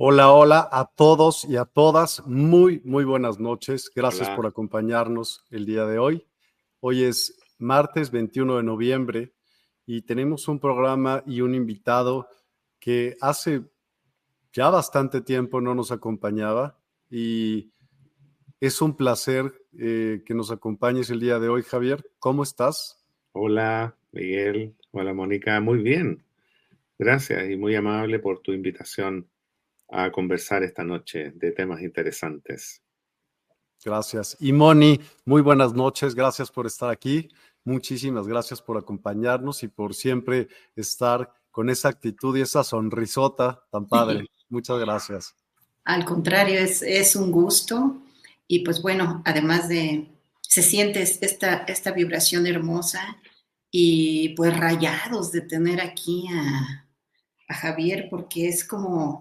Hola, hola a todos y a todas. Muy, muy buenas noches. Gracias por acompañarnos el día de hoy. Hoy es martes 21 de noviembre y tenemos un programa y un invitado que hace ya bastante tiempo no nos acompañaba y es un placer eh, que nos acompañes el día de hoy, Javier. ¿Cómo estás? Hola, Miguel. Hola, Mónica. Muy bien. Gracias y muy amable por tu invitación a conversar esta noche de temas interesantes. Gracias. Y Moni, muy buenas noches. Gracias por estar aquí. Muchísimas gracias por acompañarnos y por siempre estar con esa actitud y esa sonrisota tan padre. Muchas gracias. Al contrario, es, es, un gusto y pues bueno, además de, se siente esta, esta vibración hermosa y pues rayados de tener aquí a, a Javier porque es como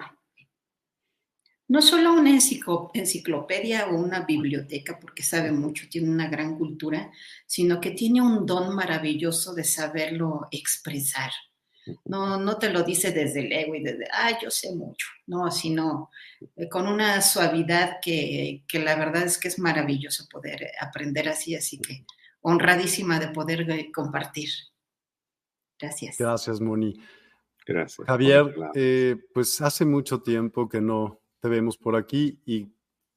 no solo una enciclopedia o una biblioteca, porque sabe mucho, tiene una gran cultura, sino que tiene un don maravilloso de saberlo expresar. No, no te lo dice desde el ego y desde, ah, yo sé mucho, no, sino eh, con una suavidad que, que, la verdad es que es maravilloso poder aprender así, así que honradísima de poder eh, compartir. Gracias. Gracias, Moni. Gracias. Javier, eh, pues hace mucho tiempo que no, te vemos por aquí y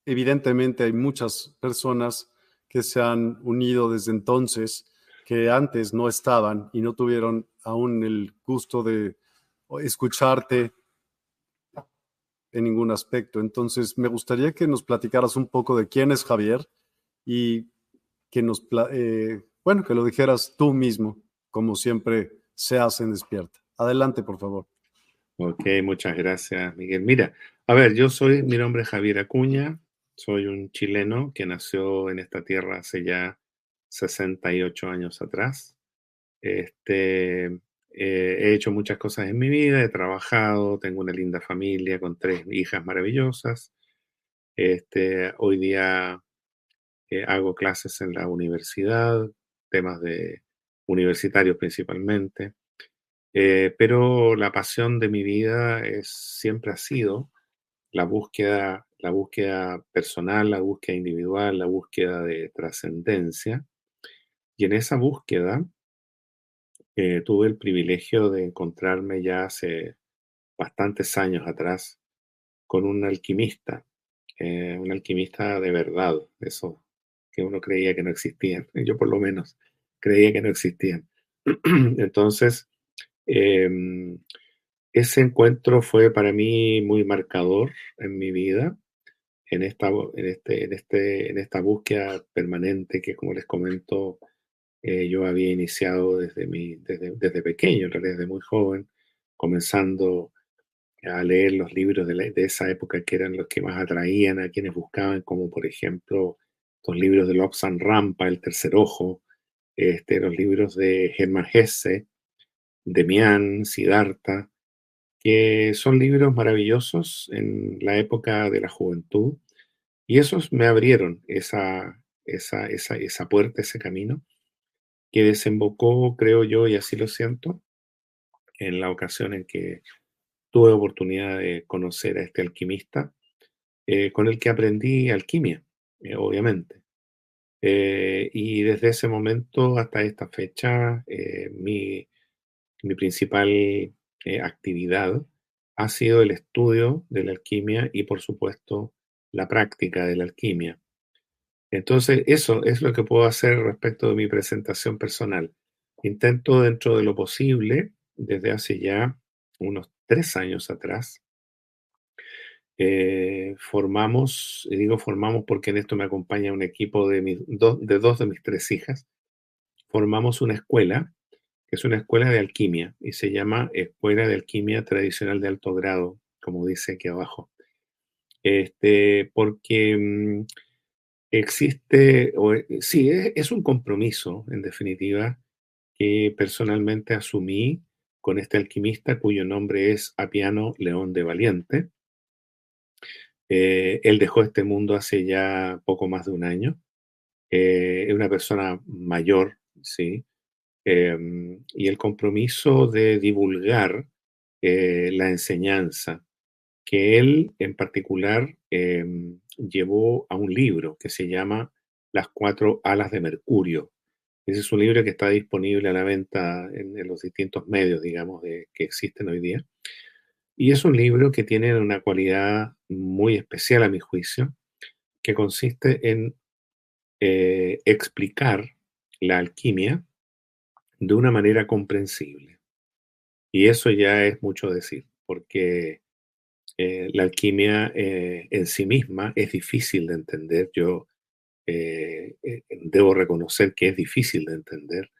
evidentemente hay muchas personas que se han unido desde entonces que antes no estaban y no tuvieron aún el gusto de escucharte en ningún aspecto. Entonces, me gustaría que nos platicaras un poco de quién es Javier y que nos, eh, bueno, que lo dijeras tú mismo, como siempre se hace en Despierta. Adelante, por favor. Ok, muchas gracias, Miguel. Mira, a ver, yo soy, mi nombre es Javier Acuña, soy un chileno que nació en esta tierra hace ya 68 años atrás. Este, eh, he hecho muchas cosas en mi vida, he trabajado, tengo una linda familia con tres hijas maravillosas. Este, hoy día eh, hago clases en la universidad, temas de universitarios principalmente. Eh, pero la pasión de mi vida es, siempre ha sido la búsqueda, la búsqueda personal, la búsqueda individual, la búsqueda de trascendencia. Y en esa búsqueda eh, tuve el privilegio de encontrarme ya hace bastantes años atrás con un alquimista, eh, un alquimista de verdad, eso que uno creía que no existían, yo por lo menos creía que no existían. Entonces, Em, ese encuentro fue para mí muy marcador en mi vida, en esta, en este, en este, en esta búsqueda permanente que, como les comento, eh, yo había iniciado desde, mi, desde, desde, pequeño, en realidad desde muy joven, comenzando a leer los libros de, esa época que eran los que más atraían a quienes buscaban, como por ejemplo los libros de Lobsang Rampa, El Tercer Ojo, este, los libros de Hermann Hesse, Demian, Siddhartha, que son libros maravillosos en la época de la juventud, y esos me abrieron esa, esa, esa, esa puerta, ese camino, que desembocó, creo yo, y así lo siento, en la ocasión en que tuve oportunidad de conocer a este alquimista, eh, con el que aprendí alquimia, eh, obviamente. Eh, y desde ese momento hasta esta fecha, mi, mi, principal actividad ha sido el estudio de la alquimia y, por supuesto, la práctica de la alquimia. Entonces, eso es lo que puedo hacer respecto de mi presentación personal. Intento dentro de lo posible, desde hace ya unos tres años atrás, eh, formamos, y digo formamos porque en esto me acompaña un equipo de dos de mis tres hijas, formamos una escuela, es una escuela de alquimia, y se llama Escuela de Alquimia Tradicional de Alto Grado, como dice aquí abajo. Este, porque mm, existe, o, eh, sí, es, un compromiso, en definitiva, que personalmente asumí con este alquimista cuyo nombre es Apiano León de Valiente. Eh, él dejó este mundo hace ya poco más de un año. Eh, es una persona mayor, ¿sí? Em, y el compromiso de divulgar la enseñanza, que él en particular em, llevó a un libro que se llama Las cuatro alas de Mercurio. Ese es un libro que está disponible a la venta en, los distintos medios, digamos, de, que existen hoy día. Y es un libro que tiene una cualidad muy especial a mi juicio, que consiste en eh, explicar la alquimia de una manera comprensible. Y eso ya es mucho decir, porque eh, la alquimia eh, en sí misma es difícil de entender. Yo eh, debo reconocer que es difícil de entender,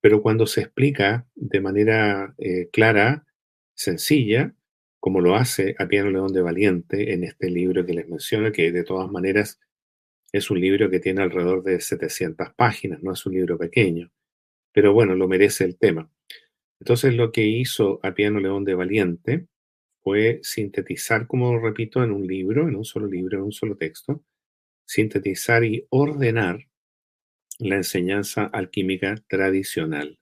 pero cuando se explica de manera clara, sencilla, como lo hace Apiano León de Valiente en este libro que les menciono, que de todas maneras es un libro que tiene alrededor de 700 páginas, no es un libro pequeño, pero bueno, lo merece el tema. Entonces lo que hizo Apiano León de Valiente fue sintetizar, como repito, en un libro, en un solo libro, en un solo texto, sintetizar y ordenar la enseñanza alquímica tradicional.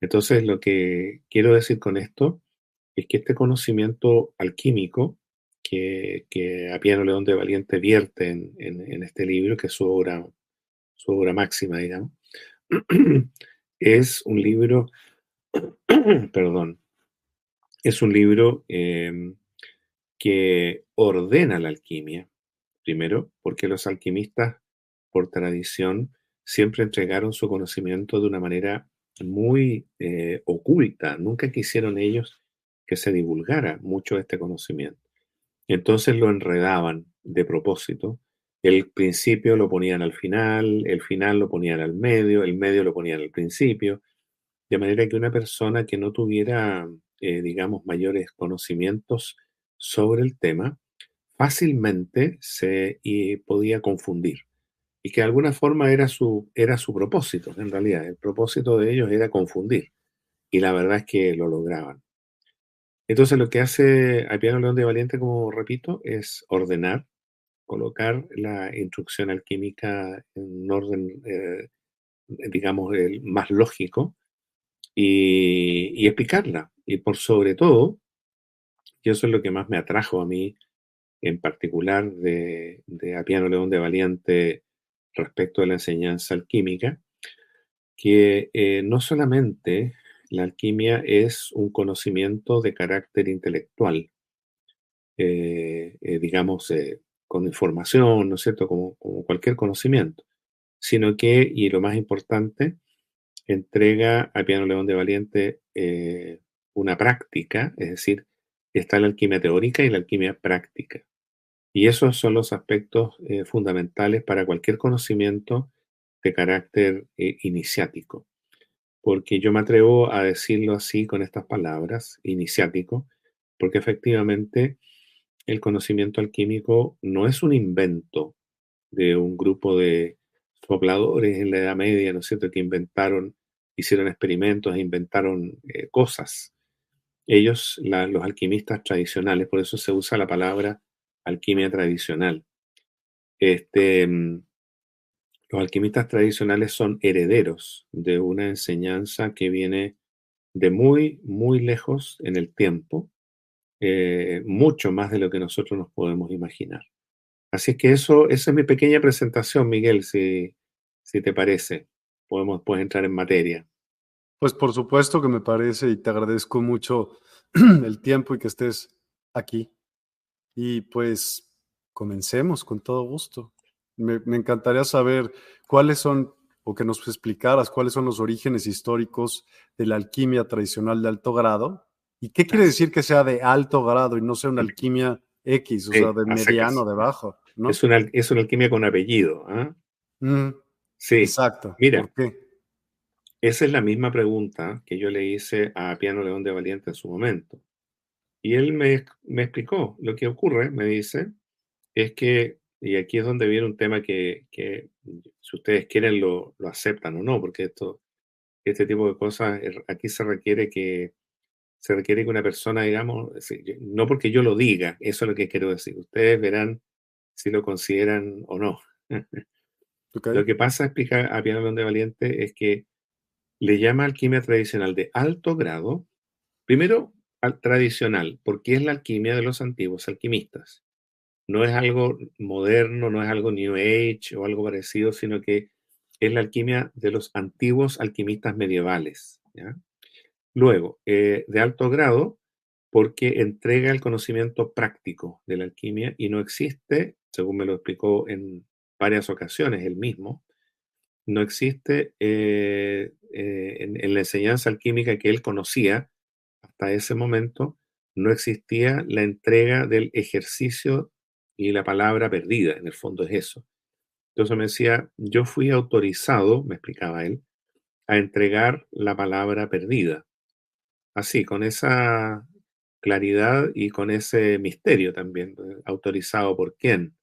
Entonces, lo que quiero decir con esto es que este conocimiento alquímico que, que Apiano León de Valiente vierte en, en, este libro, que es su obra, su obra máxima, digamos, es un libro, perdón, es un libro em, que ordena la alquimia, primero, porque los alquimistas, por tradición, siempre entregaron su conocimiento de una manera muy eh, oculta. Nunca quisieron ellos que se divulgara mucho este conocimiento. Entonces lo enredaban de propósito. El principio lo ponían al final, el final lo ponían al medio, el medio lo ponían al principio, de manera que una persona que no tuviera eh, digamos, mayores conocimientos sobre el tema, fácilmente se podía confundir. Y que de alguna forma era su, era su propósito, en realidad. El propósito de ellos era confundir. Y la verdad es que lo lograban. Entonces lo que hace Piano León de Valiente, como repito, es ordenar, colocar la instrucción alquímica en orden, eh, digamos, el más lógico y explicarla. Y por sobre todo, y eso es lo que más me atrajo a mí, en particular de, Apiano León de Valiente respecto a la enseñanza alquímica, que eh, no solamente la alquimia es un conocimiento de carácter intelectual, eh, digamos, con información, ¿no es cierto?, como, cualquier conocimiento, sino que, y lo más importante, entrega a Piano León de Valiente eh, una práctica, es decir, está la alquimia teórica y la alquimia práctica. Y esos son los aspectos eh, fundamentales para cualquier conocimiento de carácter eh, iniciático. Porque yo me atrevo a decirlo así con estas palabras, iniciático, porque efectivamente el conocimiento alquímico no es un invento de un grupo de sopladores en la Edad Media, ¿no es cierto?, que inventaron, hicieron experimentos inventaron eh, cosas. Ellos, los alquimistas tradicionales, por eso se usa la palabra alquimia tradicional. Este, mm, los alquimistas tradicionales son herederos de una enseñanza que viene de muy, muy lejos en el tiempo, eh, mucho más de lo que nosotros nos podemos imaginar. Así que eso, esa es mi pequeña presentación, Miguel, si, si te parece. Podemos pues, entrar en materia. Pues por supuesto que me parece y te agradezco mucho el tiempo y que estés aquí. Y pues comencemos con todo gusto. Me, encantaría saber cuáles son, o que nos explicaras cuáles son los orígenes históricos de la alquimia tradicional de alto grado. ¿Y qué quiere decir que sea de alto grado y no sea una alquimia X, o sea, de mediano, de bajo? Es, una, es una alquimia con apellido. ¿ah? sí. Exacto. Mira, esa es la misma pregunta que yo le hice a Piano León de Valiente en su momento. Y él me, me explicó lo que ocurre, me dice, es que, y aquí es donde viene un tema que, que si ustedes quieren lo, lo, aceptan o no, porque esto, este tipo de cosas, aquí se requiere que se requiere que una persona, digamos, no porque yo lo diga, eso es lo que quiero decir. Ustedes verán si lo consideran o no. Lo que pasa, explica a Piano León de Valiente, es que le llama alquimia tradicional de alto grado. Primero, al tradicional, porque es la alquimia de los antiguos alquimistas. No es algo moderno, no es algo New Age o algo parecido, sino que es la alquimia de los antiguos alquimistas medievales. Luego, eh, de alto grado, porque entrega el conocimiento práctico de la alquimia y no existe, según me lo explicó en varias ocasiones él mismo, no existe eh, eh, en, la enseñanza alquímica que él conocía hasta ese momento, no existía la entrega del ejercicio y la palabra perdida, en el fondo es eso. Entonces me decía, yo fui autorizado, me explicaba él, a entregar la palabra perdida. Así, con esa claridad y con ese misterio también, autorizado por quién.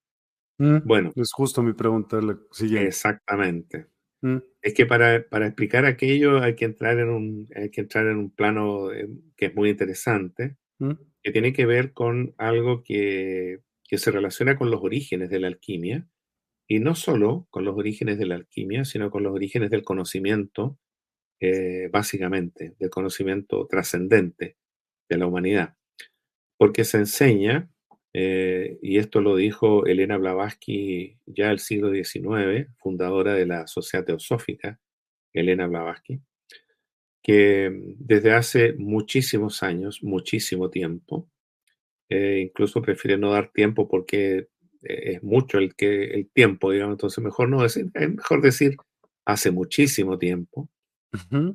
Mm, bueno. Es justo mi pregunta Exactamente. Mm. Es que para, explicar aquello hay que entrar en un, hay que entrar en un plano eh, que es muy interesante, mm. que tiene que ver con algo que, se relaciona con los orígenes de la alquimia, y no solo con los orígenes de la alquimia, sino con los orígenes del conocimiento, eh, básicamente, del conocimiento trascendente de la humanidad. Porque se enseña eh, y esto lo dijo Elena Blavatsky ya el siglo XIX, fundadora de la Sociedad Teosófica, Elena Blavatsky, que desde hace muchísimos años, muchísimo tiempo, eh, incluso prefiere no dar tiempo porque eh, es mucho el, que, el tiempo, digamos, entonces mejor no decir, es mejor decir hace muchísimo tiempo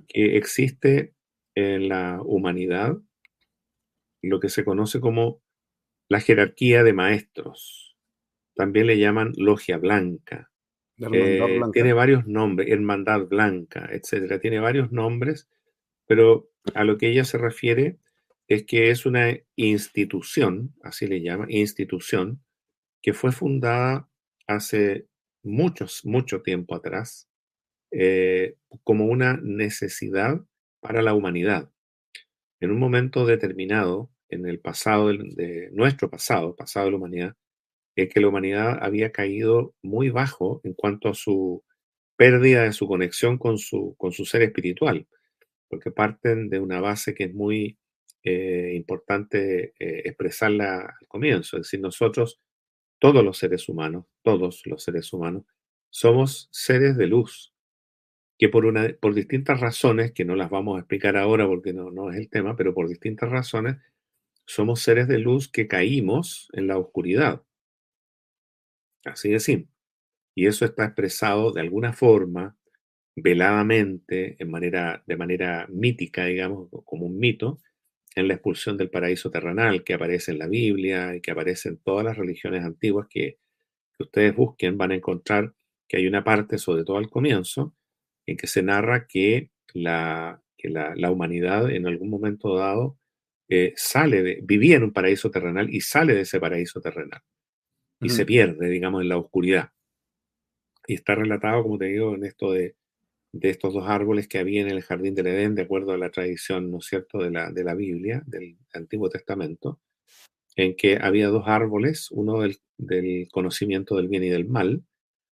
que existe en la humanidad lo que se conoce como la jerarquía de maestros. También le llaman logia blanca. Eh, tiene varios nombres, hermandad blanca, etcétera. Tiene varios nombres, pero a lo que ella se refiere es que es una institución, así le llama, institución, que fue fundada hace muchos, mucho tiempo atrás, eh, como una necesidad para la humanidad. En un momento determinado, en el pasado, de nuestro pasado, pasado de la humanidad, es que la humanidad había caído muy bajo en cuanto a su pérdida de su conexión con su, con su ser espiritual, porque parten de una base que es muy eh, importante eh, expresarla al comienzo, es decir, nosotros, todos los seres humanos, todos los seres humanos, somos seres de luz, que por, una, por distintas razones, que no las vamos a explicar ahora porque no, no es el tema, pero por distintas razones, somos seres de luz que caímos en la oscuridad. Así de simple. Y eso está expresado de alguna forma veladamente, en manera, de manera mítica, digamos, como un mito, en la expulsión del paraíso terrenal que aparece en la Biblia y que aparece en todas las religiones antiguas que, ustedes busquen, van a encontrar que hay una parte, sobre todo al comienzo, en que se narra que la, que la, humanidad en algún momento dado eh, sale de, vivía en un paraíso terrenal y sale de ese paraíso terrenal y se pierde, digamos, en la oscuridad. Y está relatado, como te digo, en esto de, de estos dos árboles que había en el jardín del Edén, de acuerdo a la tradición, ¿no es cierto?, de la, de la Biblia, del Antiguo Testamento, en que había dos árboles, uno del, del, conocimiento del bien y del mal,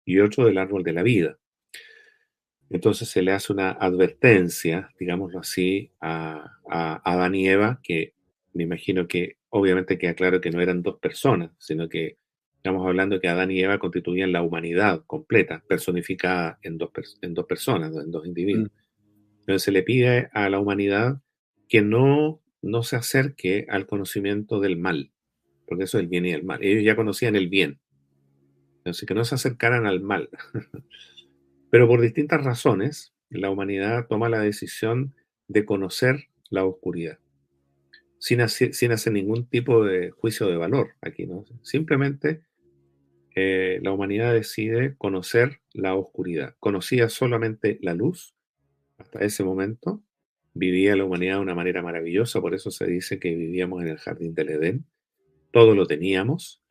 y otro del árbol de la vida. Entonces se le hace una advertencia, digámoslo así, a, a, a Adán y Eva, que me imagino que obviamente queda claro que no eran dos personas, sino que Estamos hablando de que Adán y Eva constituían la humanidad completa, personificada en dos, en dos personas, en dos individuos. Mm. Entonces se le pide a la humanidad que no, no se acerque al conocimiento del mal, porque eso es el bien y el mal. Ellos ya conocían el bien. Entonces que no se acercaran al mal. Pero por distintas razones, la humanidad toma la decisión de conocer la oscuridad. Sin hacer, ningún tipo de juicio de valor aquí, ¿no? Simplemente eh, la humanidad decide conocer la oscuridad. Conocía solamente la luz hasta ese momento. Vivía la humanidad de una manera maravillosa, por eso se dice que vivíamos en el jardín del Edén. Todo lo teníamos,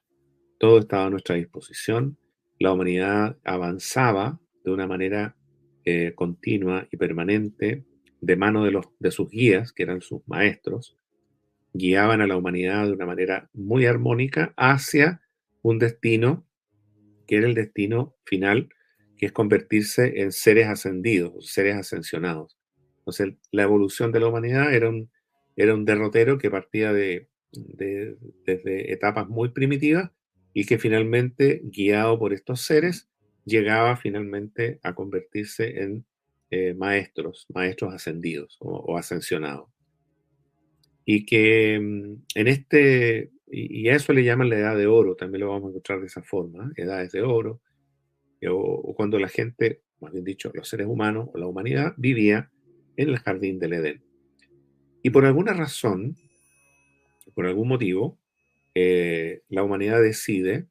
todo estaba a nuestra disposición. La humanidad avanzaba de una manera eh, continua y permanente de mano de, los, de sus guías, que eran sus maestros, guiaban a la humanidad de una manera muy armónica hacia un destino que era el destino final, que es convertirse en seres ascendidos, seres ascensionados. Entonces, la evolución de la humanidad era un, derrotero que partía de, desde etapas muy primitivas y que finalmente, guiado por estos seres, llegaba finalmente a convertirse en eh, maestros, maestros ascendidos o ascensionados. Y que mm, en este y, a eso le llaman la edad de oro, también lo vamos a encontrar de esa forma, edades de oro, eh, o, cuando la gente, más bien dicho, los seres humanos o la humanidad vivía en el jardín del Edén. Y por alguna razón, por algún motivo, eh, la humanidad decide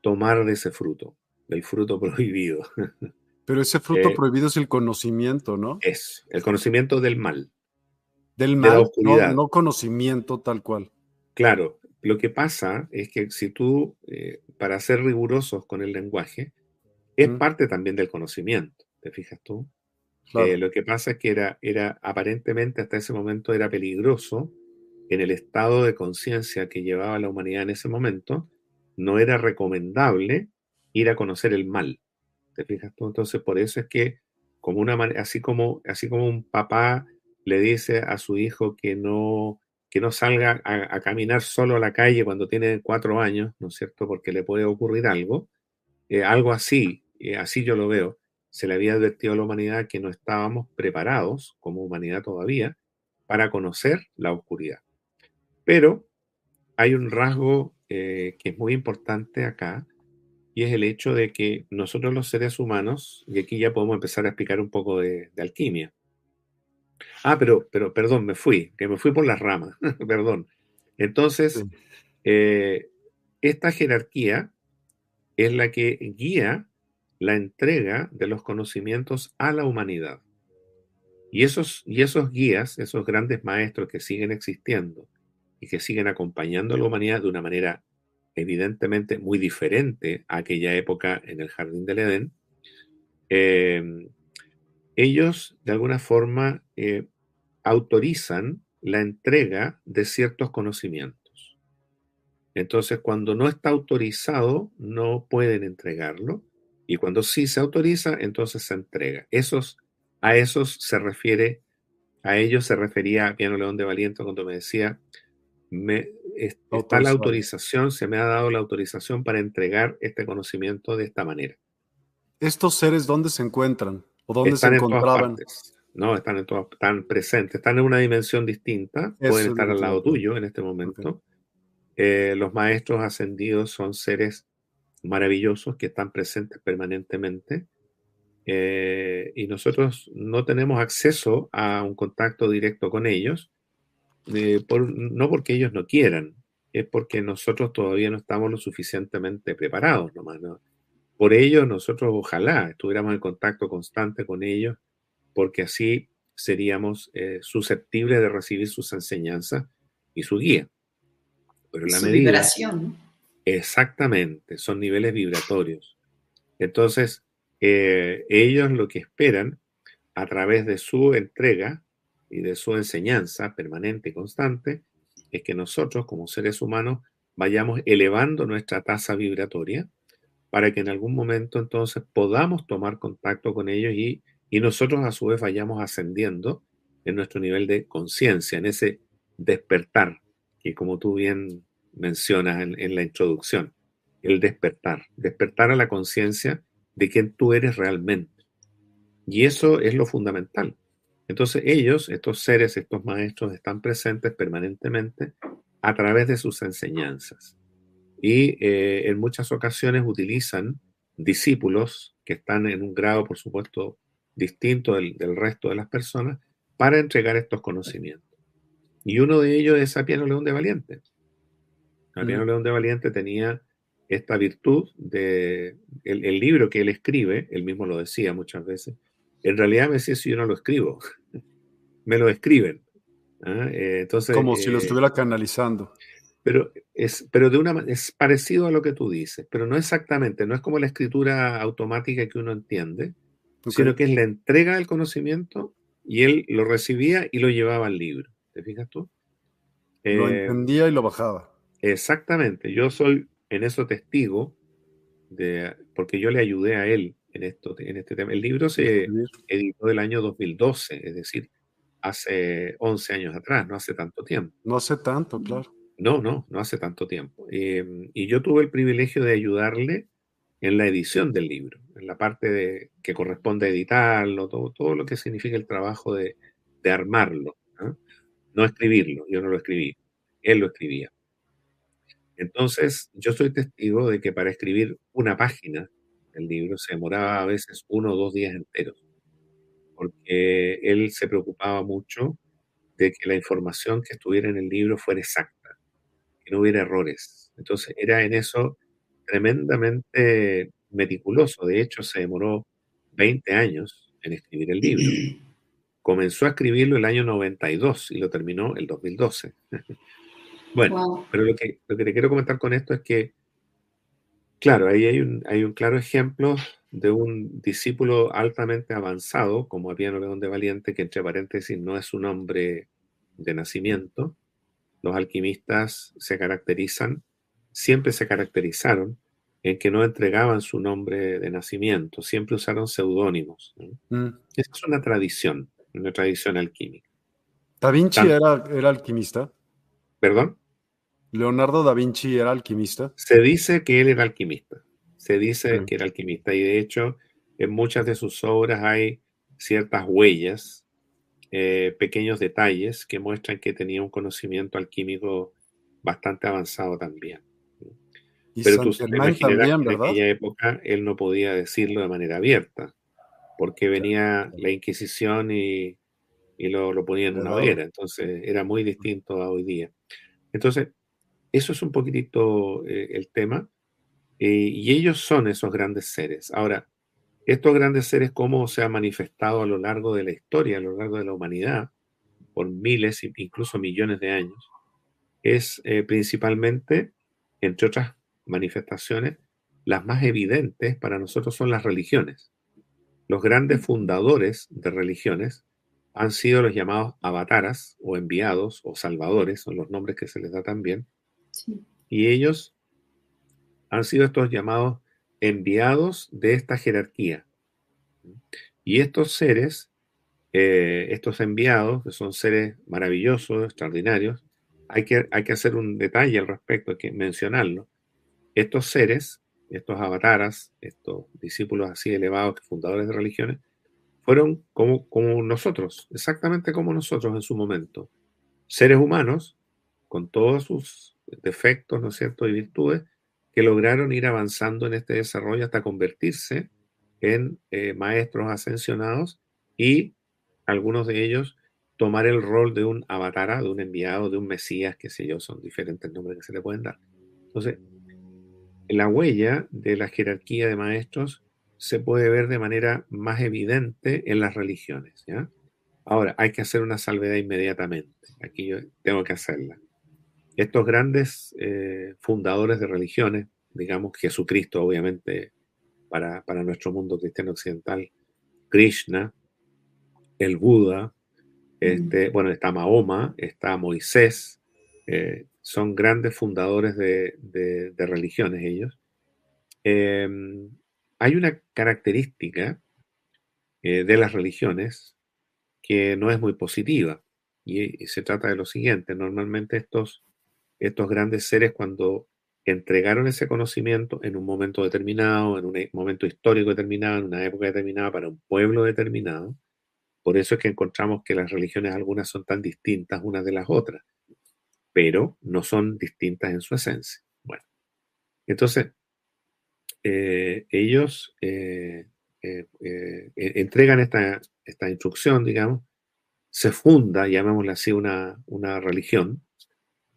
tomar de ese fruto, del fruto prohibido. Pero ese fruto prohibido es el conocimiento, ¿no? Es el conocimiento del mal. Del mal, no, conocimiento tal cual. Claro, lo que pasa es que si tú, eh, para ser rigurosos con el lenguaje, es parte también del conocimiento, ¿te fijas tú? Eh, lo que pasa es que era, era, aparentemente hasta ese momento era peligroso en el estado de conciencia que llevaba la humanidad en ese momento, no era recomendable ir a conocer el mal. ¿Te fijas tú? Entonces, por eso es que, como una así como, así como un papá le dice a su hijo que no, que no salga a, caminar solo a la calle cuando tiene cuatro años, ¿no es cierto? Porque le puede ocurrir algo. Eh, algo así, eh, así yo lo veo. Se le había advertido a la humanidad que no estábamos preparados, como humanidad todavía, para conocer la oscuridad. Pero hay un rasgo eh, que es muy importante acá, y es el hecho de que nosotros los seres humanos, y aquí ya podemos empezar a explicar un poco de alquimia, Ah, pero, pero, perdón, me fui, que me fui por las ramas, perdón. Entonces, eh, esta jerarquía es la que guía la entrega de los conocimientos a la humanidad. Y esos, y esos guías, esos grandes maestros que siguen existiendo y que siguen acompañando a la humanidad de una manera evidentemente muy diferente a aquella época en el Jardín del Edén, eh, ellos de alguna forma eh, autorizan la entrega de ciertos conocimientos. Entonces, cuando no está autorizado, no pueden entregarlo. Y cuando sí se autoriza, entonces se entrega. Esos, a esos se refiere, a ellos se refería Piano León de Valiente cuando me decía, me, está la autorización, se me ha dado la autorización para entregar este conocimiento de esta manera. ¿Estos seres dónde se encuentran? ¿O dónde se encontraban? No, están, en están presentes, están en una dimensión distinta, pueden estar al lado tuyo en este momento. Eh, los maestros ascendidos son seres maravillosos que están presentes permanentemente eh, y nosotros no tenemos acceso a un contacto directo con ellos, eh, no porque ellos no quieran, es porque nosotros todavía no estamos lo suficientemente preparados nomás. Por ello, nosotros ojalá estuviéramos en contacto constante con ellos, porque así seríamos eh, susceptibles de recibir sus enseñanzas y su guía. Pero la medida, vibración. Exactamente, son niveles vibratorios. Entonces, eh, ellos lo que esperan a través de su entrega y de su enseñanza permanente y constante es que nosotros como seres humanos vayamos elevando nuestra tasa vibratoria para que en algún momento entonces podamos tomar contacto con ellos y, y nosotros a su vez vayamos ascendiendo en nuestro nivel de conciencia, en ese despertar, que como tú bien mencionas en, en la introducción, el despertar, despertar a la conciencia de quién tú eres realmente. Y eso es lo fundamental. Entonces ellos, estos seres, estos maestros, están presentes permanentemente a través de sus enseñanzas. Y eh, en muchas ocasiones utilizan discípulos que están en un grado, por supuesto, distinto del, resto de las personas para entregar estos conocimientos. Y uno de ellos es Sapieno León de Valiente. Sapieno León de Valiente tenía esta virtud de el, libro que él escribe, él mismo lo decía muchas veces, en realidad me decía si yo no lo escribo, me lo escriben. ¿ah? Eh, entonces, Como si lo eh, estuviera canalizando. Pero, es, pero de una, es parecido a lo que tú dices, pero no exactamente, no es como la escritura automática que uno entiende, sino que es la entrega del conocimiento y él lo recibía y lo llevaba al libro. ¿Te fijas tú? Lo eh, entendía y lo bajaba. Exactamente. Yo soy en eso testigo, de, porque yo le ayudé a él en, esto, en este tema. El libro se editó del año 2012, es decir, hace 11 años atrás, no hace tanto tiempo. No hace tanto, claro. No, no, no hace tanto tiempo. Em, y yo tuve el privilegio de ayudarle en la edición del libro, en la parte de, que corresponde a editarlo, todo, todo lo que significa el trabajo de, de armarlo. ¿no? escribirlo, yo no lo escribí, él lo escribía. Entonces, yo soy testigo de que para escribir una página del libro se demoraba a veces uno o dos días enteros, porque él se preocupaba mucho de que la información que estuviera en el libro fuera exacta, que no hubiera errores. Entonces, era en eso tremendamente meticuloso. De hecho, se demoró 20 años en escribir el libro. Comenzó a escribirlo el año 92 y lo terminó el 2012. Bueno, pero lo que, lo que te quiero comentar con esto es que, claro, ahí hay un, hay un claro ejemplo de un discípulo altamente avanzado, como Apiano León de Valiente, que entre paréntesis no es un hombre de nacimiento. Los alquimistas se caracterizan, siempre se caracterizaron en que no entregaban su nombre de nacimiento, siempre usaron seudónimos. Mm. Esa es una tradición, una tradición alquímica. ¿Da Vinci era, era alquimista? ¿Perdón? ¿Leonardo da Vinci era alquimista? Se dice que él era alquimista. Se dice que era alquimista. Y de hecho, en muchas de sus obras hay ciertas huellas, eh, pequeños detalles que muestran que tenía un conocimiento alquímico bastante avanzado también. Pero tú te imaginarás que en aquella época él no podía decirlo de manera abierta, porque venía la Inquisición y, lo, lo ponía en una hoguera. Entonces era muy distinto a hoy día. Entonces, eso es un poquitito eh, el tema. Eh, y ellos son esos grandes seres. Ahora, estos grandes seres, cómo se han manifestado a lo largo de la historia, a lo largo de la humanidad, por miles incluso millones de años, es eh, principalmente, entre otras manifestaciones, las más evidentes para nosotros son las religiones. Los grandes fundadores de religiones han sido los llamados avataras o enviados o salvadores, son los nombres que se les da también, y ellos han sido estos llamados enviados de esta jerarquía. Y estos seres, eh, estos enviados, que son seres maravillosos, extraordinarios, hay que, hay que hacer un detalle al respecto, hay que mencionarlo. Estos seres, estos avataras, estos discípulos así elevados, fundadores de religiones, fueron como, como nosotros, exactamente como nosotros en su momento. Seres humanos, con todos sus defectos, ¿no es cierto?, y virtudes que lograron ir avanzando en este desarrollo hasta convertirse en eh, maestros ascensionados y algunos de ellos tomar el rol de un avatar, de un enviado, de un mesías, qué sé yo, son diferentes nombres que se le pueden dar. Entonces, la huella de la jerarquía de maestros se puede ver de manera más evidente en las religiones. Ahora, hay que hacer una salvedad inmediatamente. Aquí yo tengo que hacerla. Estos grandes eh, fundadores de religiones, digamos Jesucristo, obviamente, para, para nuestro mundo cristiano occidental, Krishna, el Buda, este, bueno, está Mahoma, está Moisés, eh, son grandes fundadores de, religiones ellos. Em, hay una característica eh, de las religiones que no es muy positiva y, se trata de lo siguiente, normalmente estos, estos grandes seres cuando entregaron ese conocimiento en un momento determinado, en un momento histórico determinado, en una época determinada, para un pueblo determinado, por eso es que encontramos que las religiones algunas son tan distintas unas de las otras, pero no son distintas en su esencia. Bueno, entonces, eh, ellos eh, eh, entregan esta, esta, instrucción, digamos, se funda, llamémosla así, una, una religión,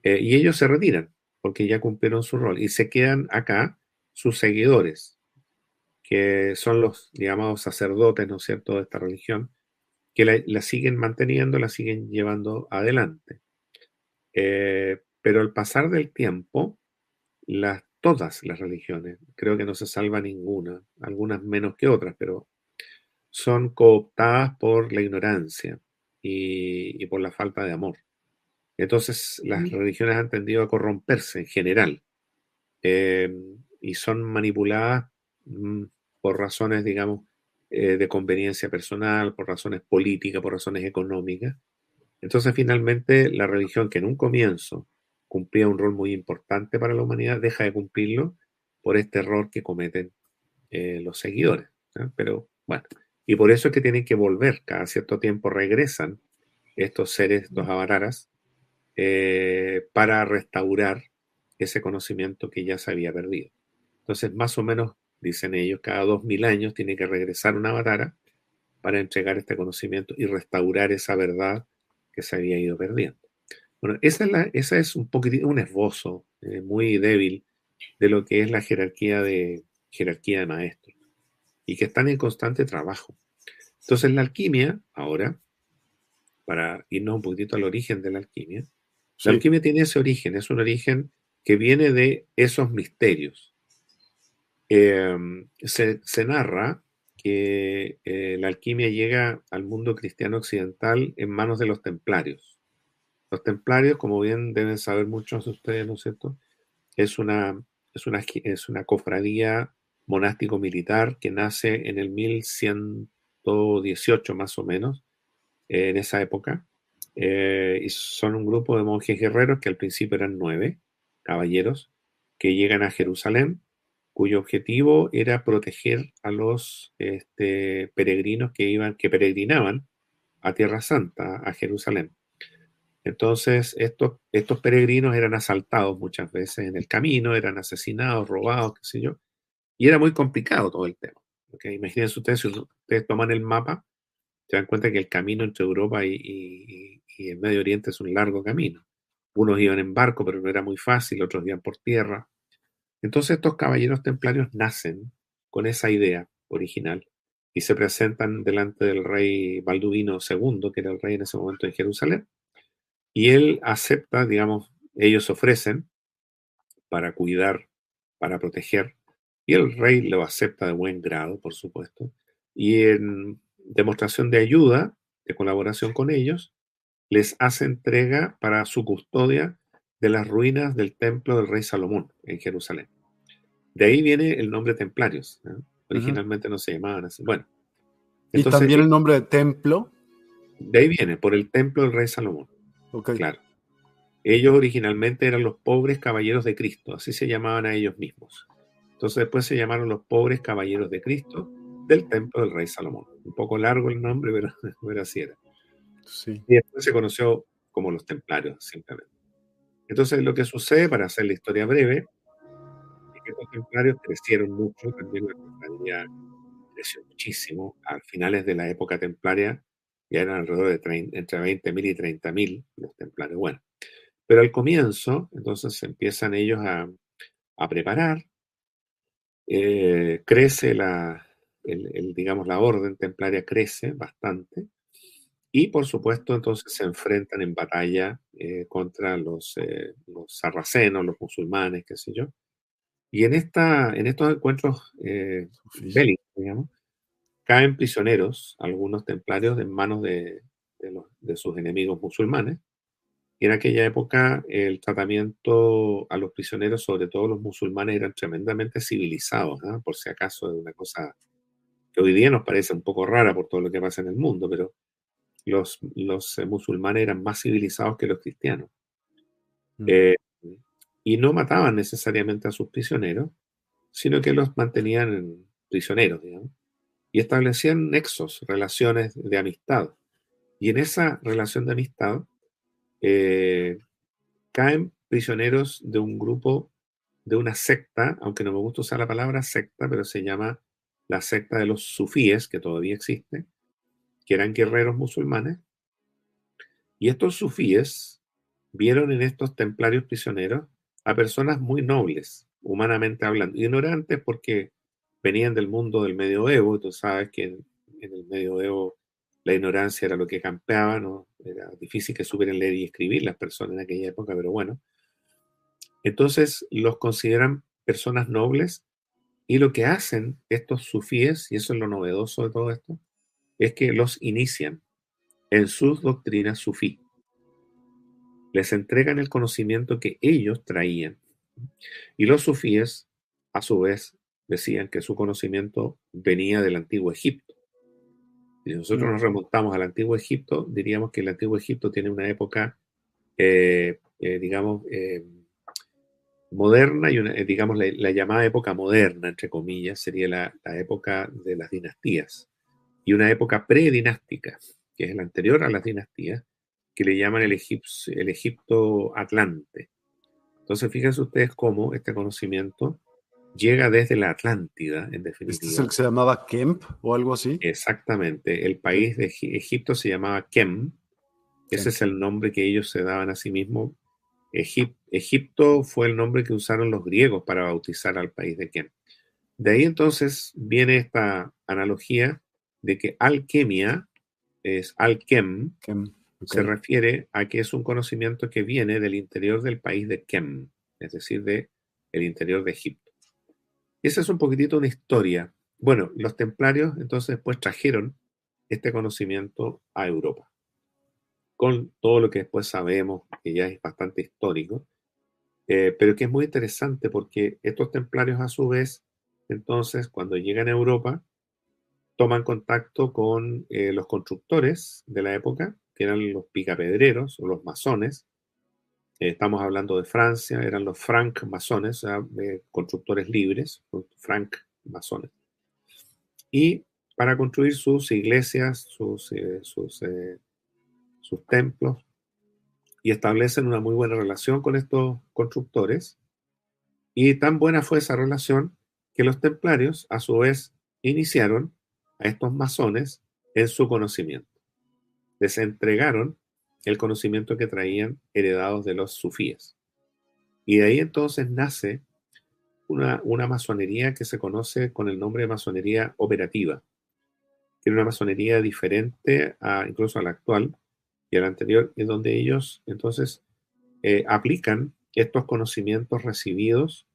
y ellos se retiran porque ya cumplieron su rol y se quedan acá sus seguidores, que son los llamados sacerdotes, ¿no es cierto?, de esta religión, que la, siguen manteniendo, la siguen llevando adelante. Eh, pero al pasar del tiempo, las, todas las religiones, creo que no se salva ninguna, algunas menos que otras, pero son cooptadas por la ignorancia y, por la falta de amor. Entonces las religiones han tendido a corromperse en general eh, y son manipuladas mm, por razones, digamos, eh, de conveniencia personal, por razones políticas, por razones económicas. Entonces, finalmente, la religión que en un comienzo cumplía un rol muy importante para la humanidad, deja de cumplirlo por este error que cometen eh, los seguidores. Pero bueno, y por eso es que tienen que volver, cada cierto tiempo regresan estos seres, los avataras, eh, para restaurar ese conocimiento que ya se había perdido. Entonces, más o menos dicen ellos, cada dos mil años tiene que regresar una avatara para entregar este conocimiento y restaurar esa verdad que se había ido perdiendo. Bueno, esa es, un poquitito, un esbozo eh, muy débil de lo que es la jerarquía de, jerarquía maestros y que están en constante trabajo. Entonces la alquimia, ahora, para irnos un poquitito al origen de la alquimia, la alquimia tiene ese origen, es un origen que viene de esos misterios, Em, se, narra que eh, la alquimia llega al mundo cristiano occidental en manos de los templarios. Los templarios, como bien deben saber muchos de ustedes, ¿no es cierto? Es una, es una, es una cofradía monástico-militar que nace en el 1118 más o menos, en esa época. Eh, y son un grupo de monjes guerreros que al principio eran nueve caballeros que llegan a Jerusalén cuyo objetivo era proteger a los este, peregrinos que iban, que peregrinaban a Tierra Santa, a Jerusalén. Entonces, estos, estos peregrinos eran asaltados muchas veces en el camino, eran asesinados, robados, qué sé yo, y era muy complicado todo el tema. Imagínense ustedes, si ustedes toman el mapa, se dan cuenta que el camino entre Europa y el Medio Oriente es un largo camino. Unos iban en barco, pero no era muy fácil, otros iban por tierra. Entonces estos caballeros templarios nacen con esa idea original y se presentan delante del rey Balduvino II, que era el rey en ese momento en Jerusalén, y él acepta, digamos, ellos ofrecen para cuidar, para proteger, y el rey lo acepta de buen grado, por supuesto, y en demostración de ayuda, de colaboración con ellos, les hace entrega para su custodia de las ruinas del templo del rey Salomón en Jerusalén. De ahí viene el nombre templarios. Originalmente no se llamaban así. Bueno. ¿Y también el nombre de templo? De ahí viene, por el templo del rey Salomón. Claro. Ellos originalmente eran los pobres caballeros de Cristo, así se llamaban a ellos mismos. Entonces después se llamaron los pobres caballeros de Cristo del templo del rey Salomón. Un poco largo el nombre, pero, así era. Y después se conoció como los templarios, simplemente. Entonces lo que sucede, para hacer la historia breve, que los templarios crecieron mucho, también la compañía creció muchísimo. A finales de la época templaria ya eran alrededor de entre 20.000 y 30.000 los templarios. Bueno, pero al comienzo, entonces empiezan ellos a, preparar, eh, crece la, el, digamos, la orden templaria crece bastante, y por supuesto entonces se enfrentan en batalla eh, contra los, eh, los, sarracenos, los musulmanes, qué sé yo. Y en, esta, en estos encuentros bélicos, digamos, caen prisioneros, algunos templarios, en manos de, de, sus enemigos musulmanes. Y en aquella época el tratamiento a los prisioneros, sobre todo los musulmanes, eran tremendamente civilizados, ¿ah? por si acaso es una cosa que hoy día nos parece un poco rara por todo lo que pasa en el mundo, pero los, los eh, musulmanes eran más civilizados que los cristianos. Mm. Eh, y no mataban necesariamente a sus prisioneros, sino que los mantenían prisioneros, digamos y establecían nexos, relaciones de amistad. Y en esa relación de amistad eh, caen prisioneros de un grupo, de una secta, aunque no me gusta usar la palabra secta, pero se llama la secta de los sufíes, que todavía existe, que eran guerreros musulmanes. Y estos sufíes vieron en estos templarios prisioneros a personas muy nobles, humanamente hablando, ignorantes porque venían del mundo del medioevo, tú sabes que en, el medioevo la ignorancia era lo que campeaba. Era difícil que supieran leer y escribir las personas en aquella época, pero bueno. Entonces los consideran personas nobles y lo que hacen estos sufíes, y eso es lo novedoso de todo esto, es que los inician en sus doctrinas sufí. Les entregan el conocimiento que ellos traían. Y los sufíes, a su vez, decían que su conocimiento venía del antiguo Egipto. Si nosotros nos remontamos al antiguo Egipto, diríamos que el antiguo Egipto tiene una época, eh, eh, digamos, eh, moderna y una, digamos la, llamada época moderna, entre comillas, sería la, época de las dinastías. Y una época predinástica, que es la anterior a las dinastías, que le llaman el, el Egipto Atlante. Entonces, fíjense ustedes cómo este conocimiento llega desde la Atlántida, en definitiva. ¿Este es el que se llamaba Kemp o algo así? Exactamente. El país de Egipto se llamaba Kem. Ese es el nombre que ellos se daban a sí mismos. Egipto fue el nombre que usaron los griegos para bautizar al país de Kem. De ahí entonces viene esta analogía de que alquimia es alquem, se refiere a que es un conocimiento que viene del interior del país de Kem, es decir, del el interior de Egipto. Esa es un poquitito una historia. Bueno, los templarios entonces después trajeron este conocimiento a Europa, con todo lo que después sabemos, que ya es bastante histórico, eh, pero que es muy interesante porque estos templarios a su vez, entonces, cuando llegan a Europa, toman contacto con eh, los constructores de la época, que eran los picapedreros o los masones, eh, estamos hablando de Francia, eran los franc masones, constructores libres, franc masones. Y para construir sus iglesias, sus, eh, sus, sus templos, y establecen una muy buena relación con estos constructores. Y tan buena fue esa relación que los templarios, a su vez, iniciaron a estos masones en su conocimiento. Les entregaron el conocimiento que traían heredados de los sufíes. Y de ahí entonces nace una, una masonería que se conoce con el nombre de masonería operativa. Tiene una masonería diferente a, incluso a la actual y a la anterior, en donde ellos entonces eh, aplican estos conocimientos recibidos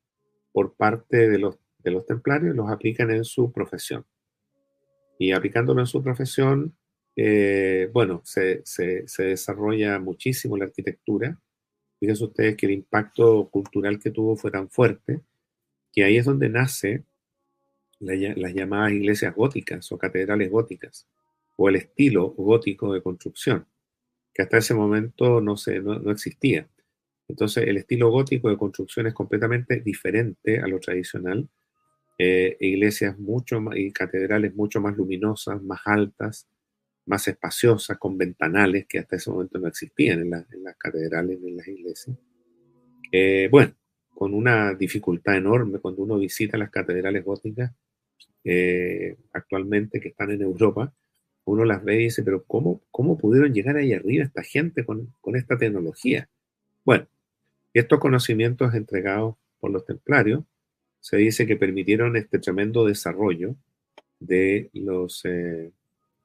por parte de los, de los templarios, los aplican en su profesión. Y aplicándolo en su profesión, eh, bueno, se, desarrolla muchísimo la arquitectura. Fíjense ustedes que el impacto cultural que tuvo fue tan fuerte que ahí es donde nace las llamadas iglesias góticas o catedrales góticas, o el estilo gótico de construcción, que hasta ese momento no, se, no, existía. Entonces, el estilo gótico de construcción es completamente diferente a lo tradicional. Eh, iglesias mucho más, y catedrales mucho más luminosas, más altas, más espaciosas, con ventanales que hasta ese momento no existían en, las catedrales, en las iglesias. Eh, bueno, con una dificultad enorme cuando uno visita las catedrales góticas, eh, actualmente que están en Europa, uno las ve y dice, pero ¿cómo, cómo pudieron llegar ahí arriba esta gente con, con esta tecnología? Bueno, estos conocimientos entregados por los templarios se dice que permitieron este tremendo desarrollo de, los, eh,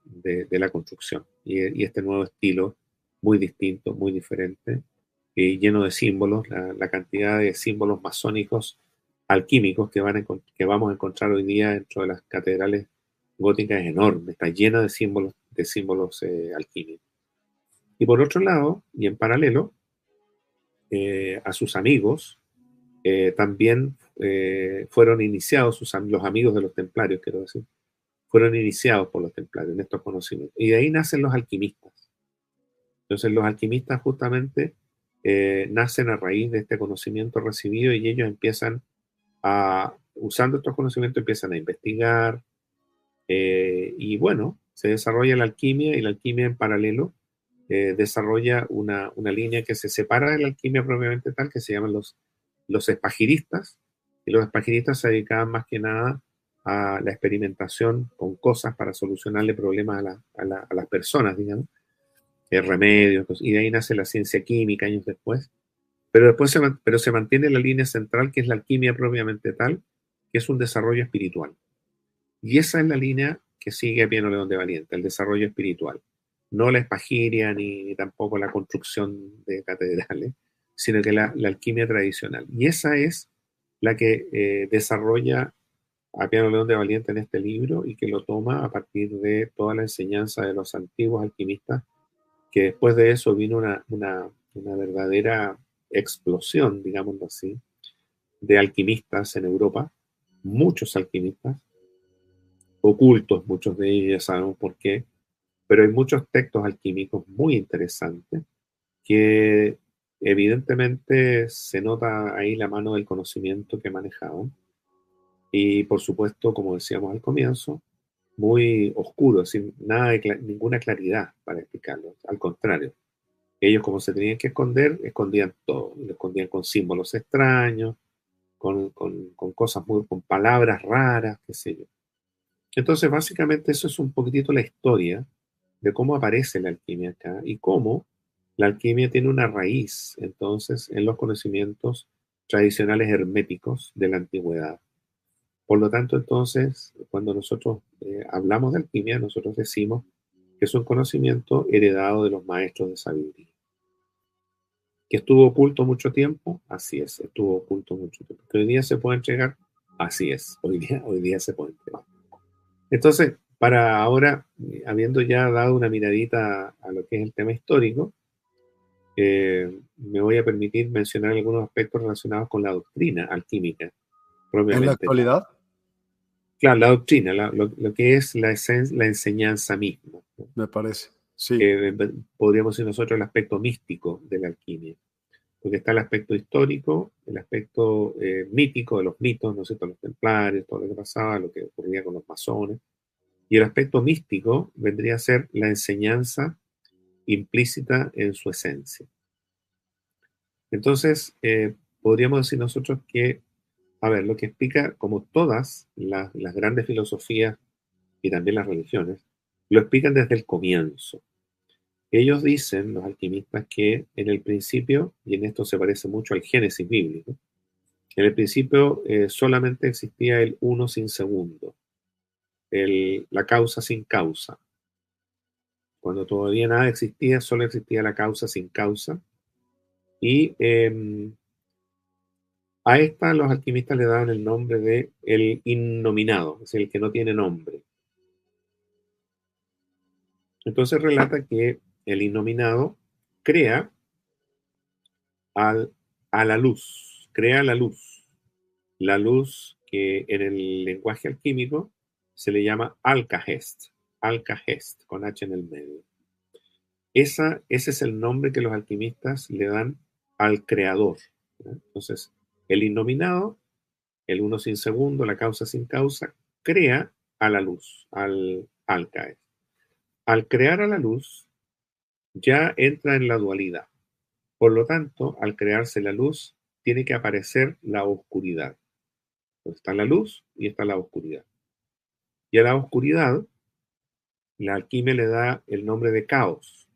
de, la construcción y, este nuevo estilo muy distinto, muy diferente, y lleno de símbolos, la, cantidad de símbolos masónicos alquímicos que, van que vamos a encontrar hoy día dentro de las catedrales góticas es enorme, está llena de símbolos, de símbolos eh, alquímicos. Y por otro lado, y en paralelo, eh, a sus amigos también fueron iniciados, los amigos de los templarios, quiero decir, fueron iniciados por los templarios en estos conocimientos. Y de ahí nacen los alquimistas. Entonces los alquimistas justamente eh, nacen a raíz de este conocimiento recibido y ellos empiezan a, usando estos conocimientos, empiezan a investigar. Eh, y bueno, se desarrolla la alquimia y la alquimia en paralelo eh, desarrolla una, una, línea que se separa de la alquimia propiamente tal, que se llaman los, los espagiristas. Y los espagiristas se dedicaban más que nada a la experimentación con cosas para solucionarle problemas a, las personas, digamos, el remedios, y de ahí nace la ciencia química años después. Pero después se, pero se mantiene la línea central, que es la alquimia propiamente tal, que es un desarrollo espiritual. Y esa es la línea que sigue a Pieno León de Valiente, el desarrollo espiritual. No la espagiria ni, tampoco la construcción de catedrales, sino que la, alquimia tradicional. Y esa es la que eh, desarrolla a Piano León de Valiente en este libro y que lo toma a partir de toda la enseñanza de los antiguos alquimistas, que después de eso vino una, una, verdadera explosión, digámoslo así, de alquimistas en Europa, muchos alquimistas, ocultos, muchos de ellos ya sabemos por qué, pero hay muchos textos alquímicos muy interesantes que evidentemente se nota ahí la mano del conocimiento que manejaban y por supuesto, como decíamos al comienzo, muy oscuro, sin nada ninguna claridad para explicarlo. Al contrario, ellos como se tenían que esconder, escondían todo, lo escondían con símbolos extraños, con, con, con, cosas muy, con palabras raras, qué sé yo. Entonces, básicamente eso es un poquitito la historia de cómo aparece la alquimia acá y cómo la alquimia tiene una raíz, entonces, en los conocimientos tradicionales herméticos de la antigüedad. Por lo tanto, entonces, cuando nosotros eh, hablamos de alquimia, nosotros decimos que es un conocimiento heredado de los maestros de sabiduría. ¿Que estuvo oculto mucho tiempo? Así es, estuvo oculto mucho tiempo. ¿Que hoy día se puede entregar? Así es, hoy día, hoy día se puede entregar. Entonces, para ahora, eh, habiendo ya dado una miradita a lo que es el tema histórico, eh, me voy a permitir mencionar algunos aspectos relacionados con la doctrina alquímica. ¿En la actualidad? Claro, la doctrina, lo, que es la, la enseñanza misma. Me parece, sí. podríamos decir nosotros el aspecto místico de la alquimia. Porque está el aspecto histórico, el aspecto eh, mítico de los mitos, ¿no es cierto? Los templarios, todo lo que pasaba, lo que ocurría con los masones. Y el aspecto místico vendría a ser la enseñanza implícita en su esencia. Entonces, eh, podríamos decir nosotros que a ver, lo que explica, como todas las, grandes filosofías y también las religiones, lo explican desde el comienzo. Ellos dicen, los alquimistas, que en el principio, y en esto se parece mucho al Génesis bíblico, en el principio eh, solamente existía el uno sin segundo, la causa sin causa. Cuando todavía nada existía, solo existía la causa sin causa. Y em, a esta los alquimistas le daban el nombre de el innominado, es el que no tiene nombre. Entonces relata que el innominado crea al, a la luz, crea la luz. La luz que en el lenguaje alquímico se le llama alcahest, alcahest, con H en el medio. Esa, ese es el nombre que los alquimistas le dan al creador. Entonces, el innominado, el uno sin segundo, la causa sin causa, crea a la luz, al, al caer. Al crear a la luz, ya entra en la dualidad. Por lo tanto, al crearse la luz, tiene que aparecer la oscuridad. está la luz y está la oscuridad. Y a la oscuridad, la alquimia le da el nombre de caos.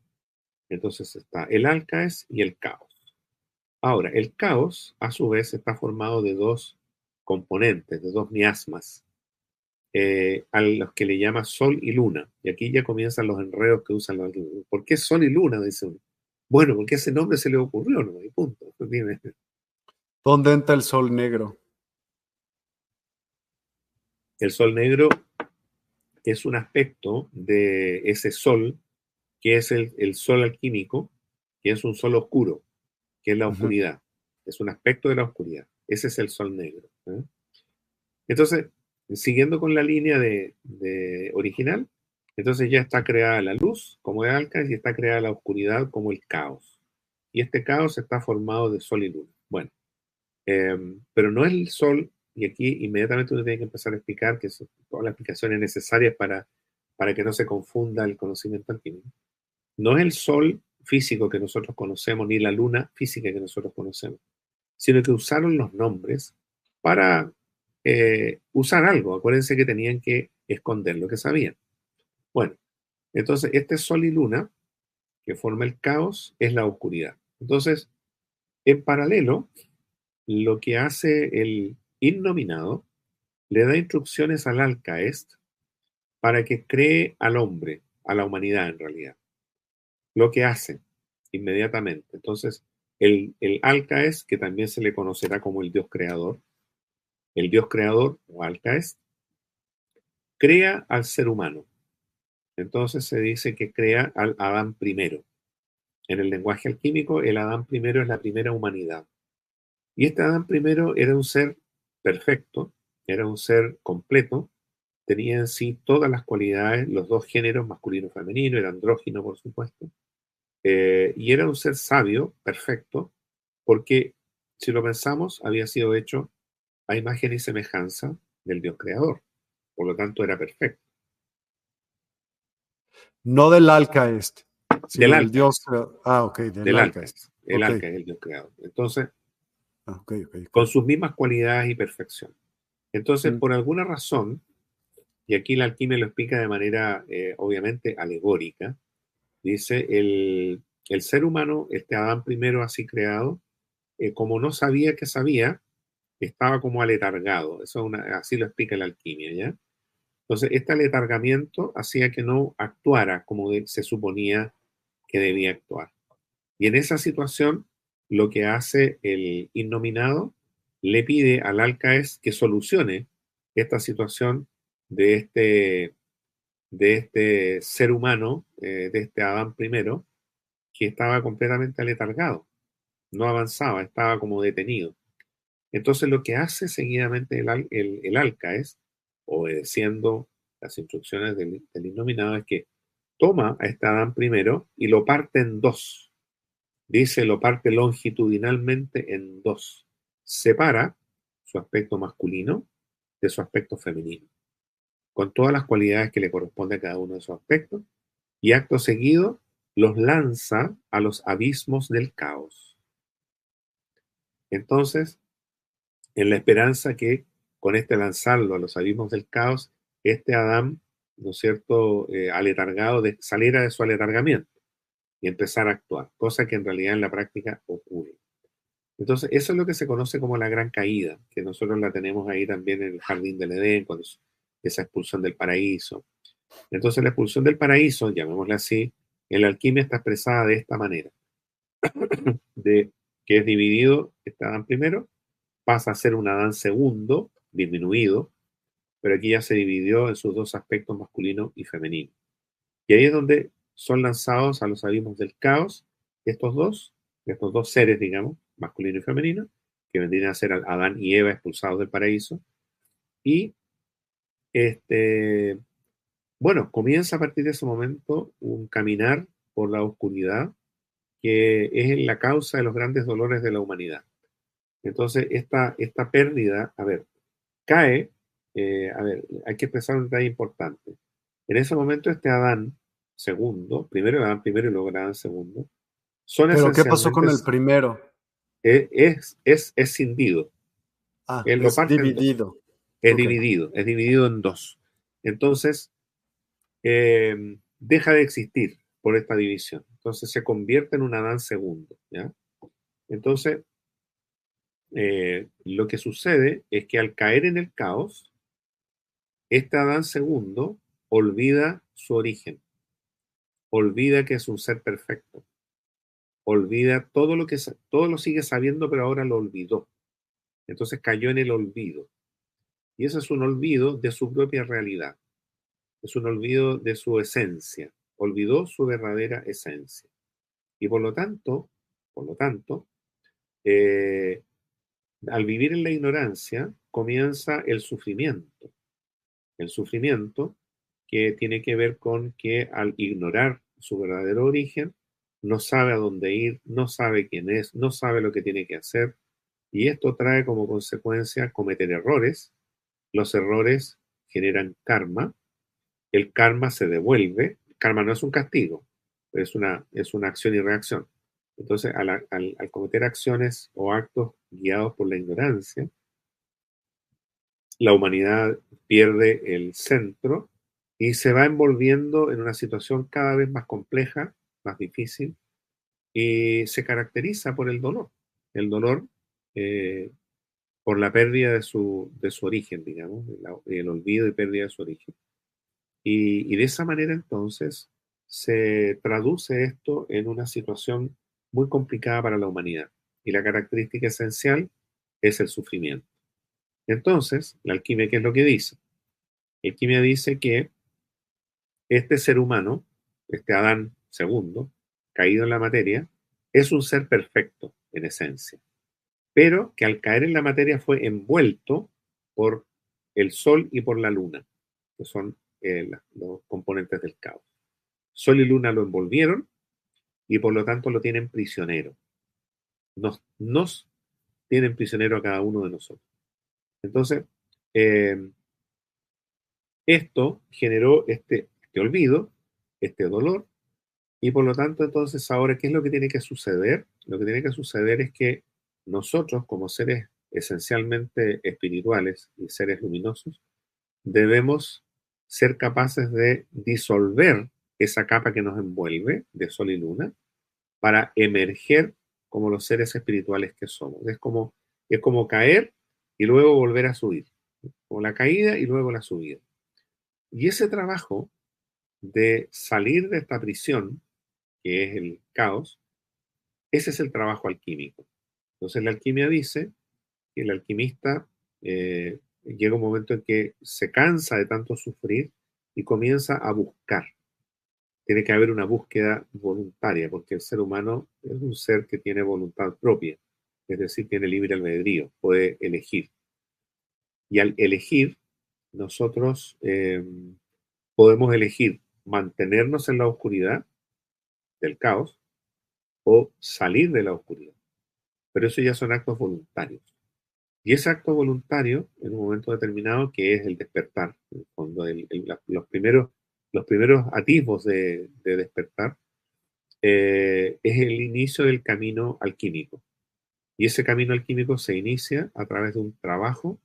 Entonces está el alcaes y el caos. Ahora, el caos, a su vez, está formado de dos componentes, de dos miasmas, eh, a los que le llama Sol y Luna. Y aquí ya comienzan los enredos que usan los ¿Por qué Sol y Luna? Dice uno. Bueno, porque ese nombre se le ocurrió, ¿no? Y punto. ¿Dónde entra el Sol negro? El Sol negro es un aspecto de ese Sol, que es el, Sol alquímico, que es un Sol oscuro, que es la oscuridad. Es un aspecto de la oscuridad. Ese es el Sol negro. ¿eh? Entonces, siguiendo con la línea de, original, entonces ya está creada la luz como el alcance y está creada la oscuridad como el caos. Y este caos está formado de sol y luna. Bueno, em, pero no es el sol, y aquí inmediatamente uno tiene que empezar a explicar que son todas las explicaciones necesarias para, para que no se confunda el conocimiento alquímico. No es el sol físico que nosotros conocemos, ni la luna física que nosotros conocemos, sino que usaron los nombres para eh, usar algo. Acuérdense que tenían que esconder lo que sabían. Bueno, entonces este sol y luna que forma el caos es la oscuridad. Entonces, en paralelo, lo que hace el innominado le da instrucciones al Alcaest para que cree al hombre, a la humanidad en realidad. Lo que hace inmediatamente. Entonces, el, el Alcaest, que también se le conocerá como el Dios creador, el Dios creador, o Alcaest, crea al ser humano. Entonces se dice que crea al Adán primero. En el lenguaje alquímico, el Adán primero es la primera humanidad. Y este Adán primero era un ser perfecto, era un ser completo, tenía en sí todas las cualidades, los dos géneros, masculino y femenino, era andrógino, por supuesto, eh, y era un ser sabio, perfecto, porque si lo pensamos, había sido hecho a imagen y semejanza del Dios creador. Por lo tanto, era perfecto. No del Alcaest. Sino del, Dios. Ah, ok, del, del Alcaest. El okay. es el Dios creador. Entonces, ah, okay, okay, con sus mismas cualidades y perfección. Entonces, mm. por alguna razón, y aquí la alquimia lo explica de manera eh, obviamente alegórica, dice, el, el, ser humano, este Adán primero así creado, eh, como no sabía que sabía, estaba como aletargado. Eso una, así lo explica la alquimia, ¿ya? Entonces, este aletargamiento hacía que no actuara como se suponía que debía actuar. Y en esa situación, lo que hace el innominado le pide al alcaes que solucione esta situación de este, de este ser humano, eh, de este Adán primero, que estaba completamente aletargado, no avanzaba, estaba como detenido. Entonces lo que hace seguidamente el, el, el obedeciendo las instrucciones del, del, innominado, es que toma a este Adán primero y lo parte en dos. Dice, lo parte longitudinalmente en dos. Separa su aspecto masculino de su aspecto femenino, con todas las cualidades que le corresponde a cada uno de esos aspectos, y acto seguido los lanza a los abismos del caos. Entonces, en la esperanza que con este lanzarlo a los abismos del caos, este Adán, ¿no es cierto?, eh, aletargado, de, saliera de su aletargamiento y empezar a actuar, cosa que en realidad en la práctica ocurre. Entonces, eso es lo que se conoce como la gran caída, que nosotros la tenemos ahí también en el jardín del Edén, cuando esa expulsión del paraíso. Entonces, la expulsión del paraíso, llamémosla así, en la alquimia está expresada de esta manera, de que es dividido, este Adán primero, pasa a ser un Adán segundo, disminuido, pero aquí ya se dividió en sus dos aspectos masculino y femenino. Y ahí es donde son lanzados a los abismos del caos estos dos, estos dos seres, digamos, masculino y femenino, que vendrían a ser Adán y Eva expulsados del paraíso. Y este, bueno, comienza a partir de ese momento un caminar por la oscuridad que es la causa de los grandes dolores de la humanidad. Entonces, esta, esta pérdida, a ver, cae, eh, a ver, hay que expresar un detalle importante. En ese momento, este Adán segundo, primero Adán primero y luego Adán segundo, son ¿Pero qué pasó con el primero? Es, es, es escindido. Ah, es dividido. Es dividido, es dividido en dos. entonces eh, deja de existir por esta división. Entonces se convierte en un Adán segundo. ¿ya? Entonces, eh, lo que sucede es que al caer en el caos, este Adán segundo olvida su origen, olvida que es un ser perfecto, olvida todo lo que todo lo sigue sabiendo, pero ahora lo olvidó. Entonces cayó en el olvido. Y ese es un olvido de su propia realidad. Es un olvido de su esencia. Olvidó su verdadera esencia. Y por lo tanto, por lo tanto, eh, al vivir en la ignorancia comienza el sufrimiento. El sufrimiento que tiene que ver con que al ignorar su verdadero origen, no sabe a dónde ir, no sabe quién es, no sabe lo que tiene que hacer, y esto trae como consecuencia cometer errores. Los errores generan karma, el karma se devuelve, el karma no es un castigo, es una, es una acción y reacción. Entonces, al, al cometer acciones o actos guiados por la ignorancia, la humanidad pierde el centro y se va envolviendo en una situación cada vez más compleja, más difícil, y se caracteriza por el dolor. El dolor eh, por la pérdida de su, de su origen, digamos, el, olvido y pérdida de su origen. Y, y, de esa manera entonces se traduce esto en una situación muy complicada para la humanidad. Y la característica esencial es el sufrimiento. Entonces, la alquimia, ¿qué es lo que dice? La alquimia dice que este ser humano, este Adán segundo, caído en la materia, es un ser perfecto en esencia pero que al caer en la materia fue envuelto por el Sol y por la Luna, que son eh, los componentes del caos. Sol y Luna lo envolvieron y por lo tanto lo tienen prisionero. Nos, nos tienen prisionero a cada uno de nosotros. Entonces, eh, esto generó este, este olvido, este dolor, y por lo tanto, entonces, ahora, ¿qué es lo que tiene que suceder? Lo que tiene que suceder es que nosotros como seres esencialmente espirituales y seres luminosos, debemos ser capaces de disolver esa capa que nos envuelve de sol y luna para emerger como los seres espirituales que somos. Es como, es como caer y luego volver a subir, como la caída y luego la subida. Y ese trabajo de salir de esta prisión, que es el caos, ese es el trabajo alquímico. Entonces la alquimia dice que el alquimista eh, llega un momento en que se cansa de tanto sufrir y comienza a buscar. Tiene que haber una búsqueda voluntaria, porque el ser humano es un ser que tiene voluntad propia, es decir, tiene libre albedrío, puede elegir. Y al elegir, nosotros eh, podemos elegir mantenernos en la oscuridad del caos o salir de la oscuridad pero eso ya son actos voluntarios. Y ese acto voluntario, en un momento determinado, que es el despertar, en los, primeros, los primeros atisbos de, despertar, eh, es el inicio del camino alquímico. Y ese camino alquímico se inicia a través de un trabajo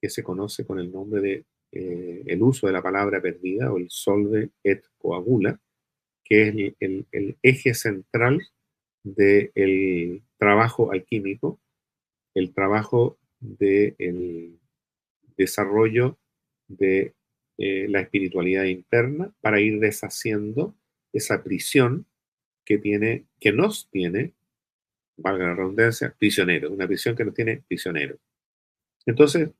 que se conoce con el nombre de eh, el uso de la palabra perdida o el solve et coagula, que es el, eje central del trabajo alquímico, el trabajo del desarrollo de eh, la espiritualidad interna para ir deshaciendo esa prisión que tiene, que nos tiene, valga la redundancia, prisioneros, una prisión que nos tiene prisioneros. Entonces,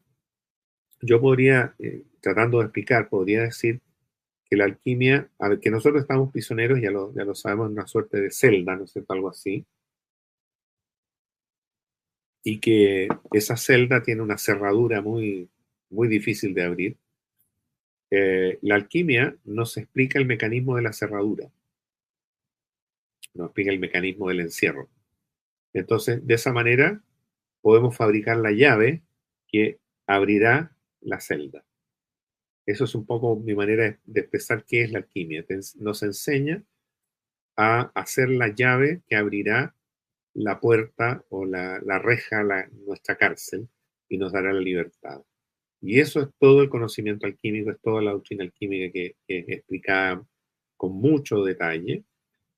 yo podría, eh, tratando de explicar, podría decir que la alquimia, que nosotros estamos prisioneros, ya lo, ya lo sabemos, en una suerte de celda, ¿no es cierto? Algo así. Y que esa celda tiene una cerradura muy, muy difícil de abrir. Eh, la alquimia nos explica el mecanismo de la cerradura, nos explica el mecanismo del encierro. Entonces, de esa manera, podemos fabricar la llave que abrirá la celda. Eso es un poco mi manera de expresar qué es la alquimia. Nos enseña a hacer la llave que abrirá la puerta o la, reja a nuestra cárcel y nos dará la libertad. Y eso es todo el conocimiento alquímico, es toda la doctrina alquímica que, que explicada con mucho detalle,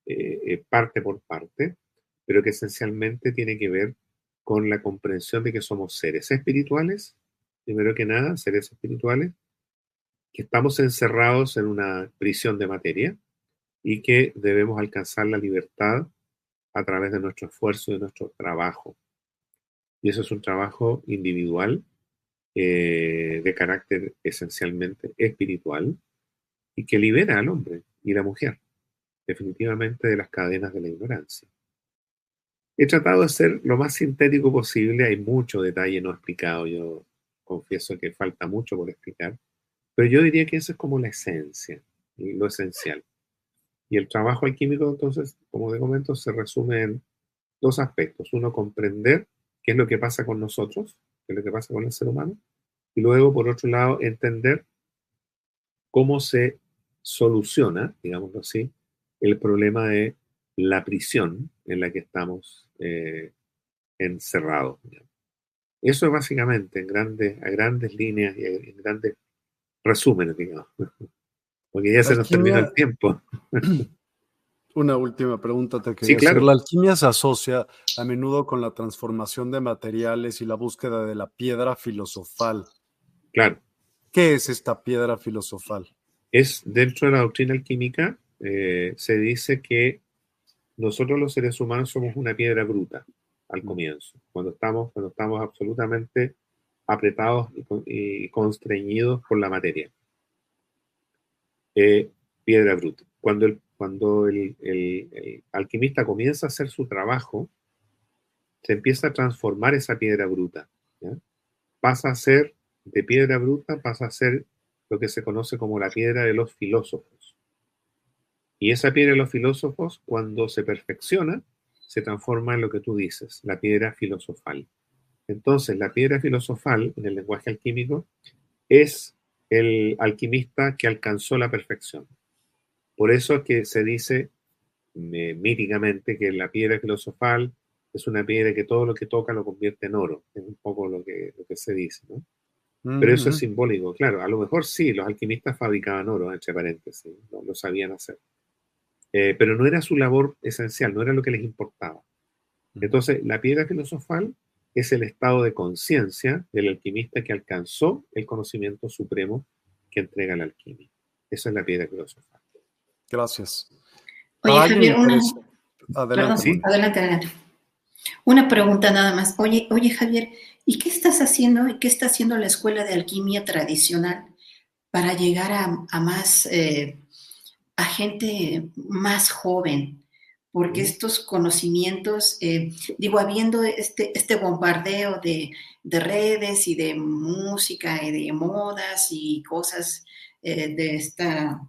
eh, eh, parte por parte, pero que esencialmente tiene que ver con la comprensión de que somos seres espirituales, primero que nada, seres espirituales, que estamos encerrados en una prisión de materia y que debemos alcanzar la libertad a través de nuestro esfuerzo y de nuestro trabajo. Y eso es un trabajo individual, eh, de carácter esencialmente espiritual, y que libera al hombre y la mujer, definitivamente de las cadenas de la ignorancia. He tratado de ser lo más sintético posible, hay mucho detalle no explicado, yo confieso que falta mucho por explicar, pero yo diría que eso es como la esencia, lo esencial. Y el trabajo alquímico, entonces, como de momento, se resume en dos aspectos. Uno, comprender qué es lo que pasa con nosotros, qué es lo que pasa con el ser humano, y luego, por otro lado, entender cómo se soluciona, digámoslo así, el problema de la prisión en la que estamos eh, encerrados. Eso es básicamente en grandes, a grandes líneas y en grandes resúmenes, digamos. Porque ya se nos termina el tiempo. Una última pregunta te quería sí, hacer. La alquimia se asocia a menudo con la transformación de materiales y la búsqueda de la piedra filosofal. Claro. ¿Qué es esta piedra filosofal? Es dentro de la doctrina alquímica, eh, se dice que nosotros los seres humanos somos una piedra bruta al comienzo, cuando estamos, cuando estamos absolutamente apretados y, constreñidos por la materia. Eh, piedra bruta. Cuando, el, cuando el, alquimista comienza a hacer su trabajo, se empieza a transformar esa piedra bruta. Pasa a ser, de piedra bruta, pasa a ser lo que se conoce como la piedra de los filósofos. Y esa piedra de los filósofos, cuando se perfecciona, se transforma en lo que tú dices, la piedra filosofal. Entonces, la piedra filosofal, en el lenguaje alquímico, es el alquimista que alcanzó la perfección. Por eso es que se dice eh, míticamente que la piedra filosofal es una piedra que todo lo que toca lo convierte en oro. Es un poco lo que, lo que se dice, ¿no? Pero eso es simbólico, claro. A lo mejor sí, los alquimistas fabricaban oro, entre paréntesis, lo sabían hacer. Eh, pero no era su labor esencial, no era lo que les importaba. Entonces, la piedra filosofal es el estado de conciencia del alquimista que alcanzó el conocimiento supremo que entrega la alquimia. Esa es la piedra filosofal. Gracias. Oye, Javier, una... adelante. adelante, adelante. Una pregunta nada más. Oye, oye, Javier, ¿y qué estás haciendo y qué está haciendo la escuela de alquimia tradicional para llegar a, más eh, a gente más joven, porque estos conocimientos, eh, digo, habiendo este, este bombardeo de, redes y de música y de modas y cosas eh, de esta,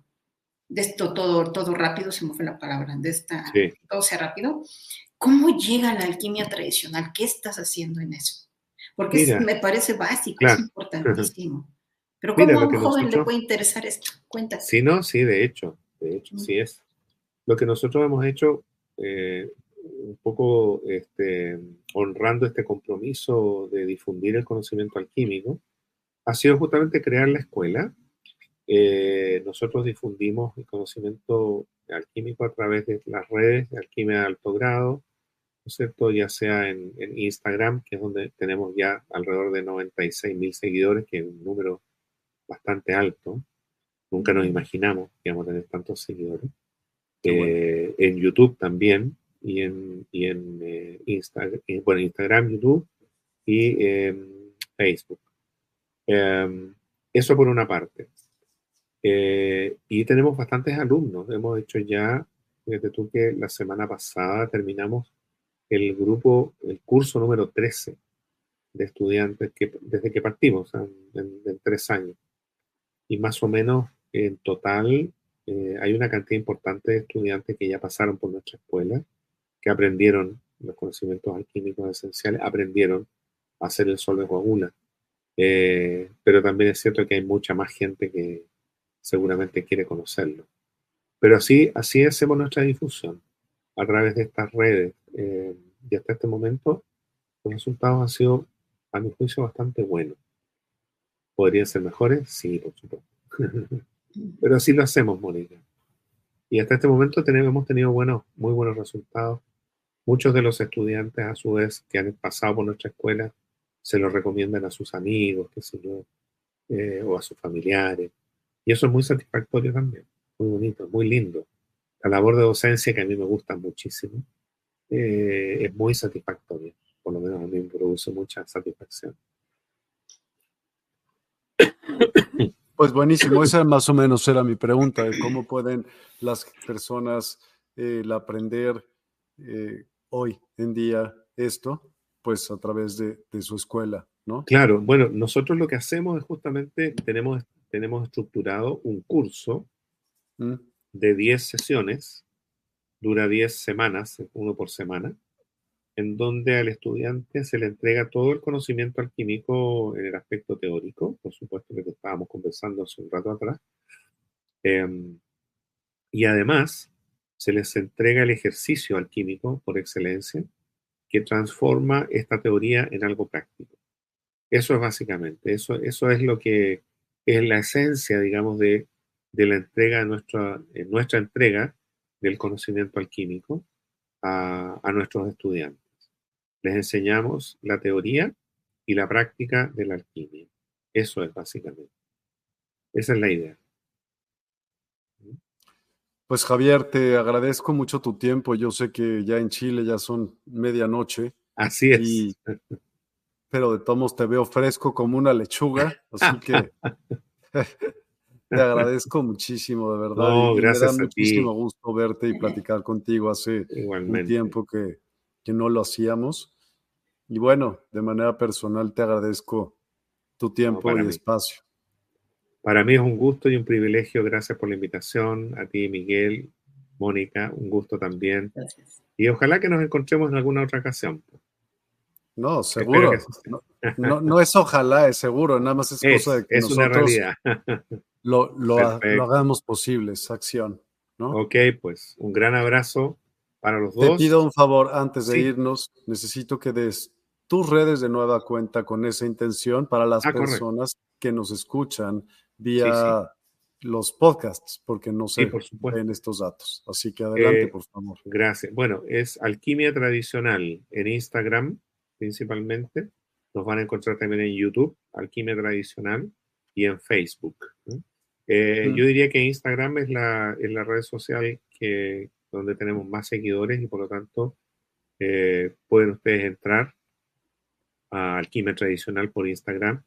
de esto todo, todo rápido, se me fue la palabra, de esta, todo sea rápido, ¿cómo llega la alquimia tradicional? ¿Qué estás haciendo en eso? Porque me parece básico, es importantísimo. Pero ¿cómo a un joven le puede interesar esto? Cuéntame. Sí, no, sí, de hecho de hecho, sí es. Lo que nosotros hemos hecho, eh, un poco este, honrando este compromiso de difundir el conocimiento alquímico, ha sido justamente crear la escuela. Eh, nosotros difundimos el conocimiento alquímico a través de las redes de alquimia de alto grado, ¿no es cierto? Ya sea en, en Instagram, que es donde tenemos ya alrededor de 96 mil seguidores, que es un número bastante alto. Nunca nos imaginamos que íbamos a tener tantos seguidores. Eh, en YouTube también, y en, y en eh, Instagram, bueno, Instagram, YouTube y Facebook. Em, eso por una parte. Eh, y tenemos bastantes alumnos. Hemos hecho ya, fíjate tú que la semana pasada terminamos el grupo, el curso número 13 de estudiantes que desde que partimos, en tres años. Y más o menos en total, eh, hay una cantidad importante de estudiantes que ya pasaron por nuestra escuela, que aprendieron los conocimientos alquímicos esenciales, aprendieron a hacer el sol de coagula. Eh, pero también es cierto que hay mucha más gente que seguramente quiere conocerlo. Pero así, así hacemos nuestra difusión a través de estas redes. Eh, y hasta este momento los resultados han sido, a mi juicio, bastante buenos. ¿Podrían ser mejores? Sí, por supuesto. Pero así lo hacemos, Mónica. Y hasta este momento tenemos, hemos tenido buenos, muy buenos resultados. Muchos de los estudiantes, a su vez, que han pasado por nuestra escuela, se lo recomiendan a sus amigos, qué sé yo, eh, o a sus familiares. Y eso es muy satisfactorio también, muy bonito, muy lindo. La labor de docencia, que a mí me gusta muchísimo, eh, es muy satisfactoria. Por lo menos a mí me produce mucha satisfacción. Pues buenísimo, esa más o menos era mi pregunta, de cómo pueden las personas eh, aprender eh, hoy en día esto, pues a través de, su escuela, ¿no? Claro, bueno, nosotros lo que hacemos es justamente, tenemos, tenemos estructurado un curso mm. de 10 sesiones, dura 10 semanas, uno por semana, en donde al estudiante se le entrega todo el conocimiento alquímico en el aspecto teórico, por supuesto que estábamos conversando hace un rato atrás, em, y además se les entrega el ejercicio alquímico por excelencia que transforma esta teoría en algo práctico. Eso es básicamente, eso, eso es lo que es la esencia, digamos, de, la entrega, nuestra, nuestra entrega del conocimiento alquímico a nuestros estudiantes. Les enseñamos la teoría y la práctica de la alquimia. Eso es básicamente. Esa es la idea. Pues Javier, te agradezco mucho tu tiempo. Yo sé que ya en Chile ya son medianoche. Así es. pero de todos te veo fresco como una lechuga, así que te agradezco muchísimo, de verdad. No, gracias me da muchísimo gusto verte y platicar contigo hace un tiempo que, que no lo hacíamos. Y bueno, de manera personal te agradezco tu tiempo y espacio. Para mí es un gusto y un privilegio. Gracias por la invitación. A ti, Miguel, Mónica, un gusto también. Gracias. Y ojalá que nos encontremos en alguna otra ocasión. No, seguro. No, no, es ojalá, es seguro. Nada más es, cosa de que es una realidad. lo, lo, hagamos posible, esa acción. ¿no? Ok, pues un gran abrazo para los dos. Te pido un favor antes de irnos. Necesito que des tus redes de nueva cuenta con esa intención para las ah, personas que nos escuchan vía los podcasts, porque no se ven estos datos. Así que adelante, eh, por favor. Gracias. Bueno, es Alquimia Tradicional en Instagram, principalmente. Nos van a encontrar también en YouTube, Alquimia Tradicional, y en Facebook. Eh, yo diría que Instagram es la, es la red social que, donde tenemos más seguidores y por lo tanto eh, pueden ustedes entrar a Alquimia Tradicional por Instagram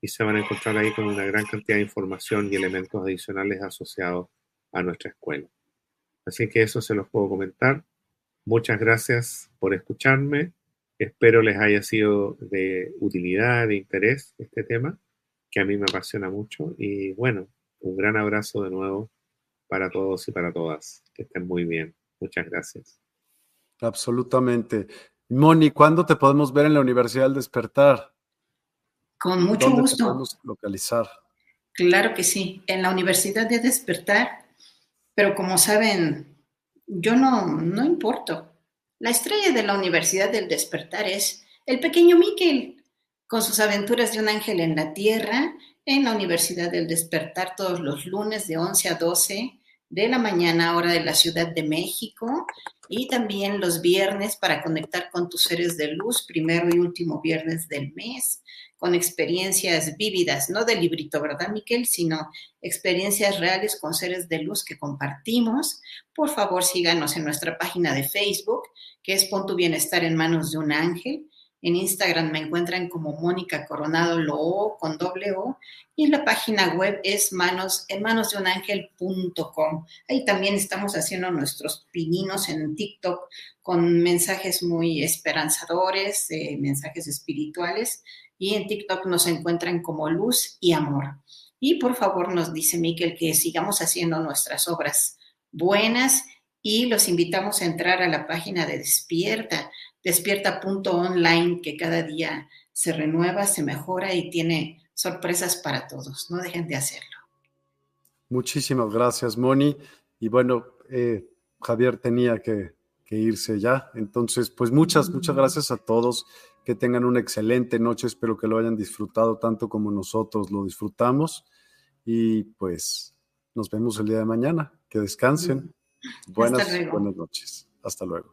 y se van a encontrar ahí con una gran cantidad de información y elementos adicionales asociados a nuestra escuela. Así que eso se los puedo comentar. Muchas gracias por escucharme. Espero les haya sido de utilidad, de interés este tema, que a mí me apasiona mucho. Y bueno, un gran abrazo de nuevo para todos y para todas. Que estén muy bien. Muchas gracias. Absolutamente. Moni, ¿cuándo te podemos ver en la Universidad del Despertar? Con mucho gusto. Te podemos localizar? Claro que sí, en la Universidad de Despertar, pero como saben, yo no, no importo. La estrella de la Universidad del Despertar es el pequeño Miquel, con sus aventuras de un ángel en la tierra, en la Universidad del Despertar todos los lunes de 11 a 12 de la mañana, hora de la Ciudad de México, y también los viernes para conectar con tus seres de luz, primero y último viernes del mes, con experiencias vívidas, no de librito, ¿verdad, Miquel? Sino experiencias reales con seres de luz que compartimos. Por favor, síganos en nuestra página de Facebook, que es Pon tu bienestar en manos de un ángel. En Instagram me encuentran como Mónica Coronado Lo con doble O y la página web es manos en manos de un ángel.com. Ahí también estamos haciendo nuestros pininos en TikTok con mensajes muy esperanzadores, eh, mensajes espirituales y en TikTok nos encuentran como luz y amor. Y por favor nos dice Miquel que sigamos haciendo nuestras obras buenas y los invitamos a entrar a la página de Despierta despierta.online que cada día se renueva, se mejora y tiene sorpresas para todos. No dejen de hacerlo. Muchísimas gracias, Moni. Y bueno, eh, Javier tenía que, que, irse ya. Entonces, pues muchas, muchas gracias a todos. Que tengan una excelente noche, espero que lo hayan disfrutado tanto como nosotros lo disfrutamos y pues nos vemos el día de mañana, que descansen. Buenas, buenas noches. Hasta luego.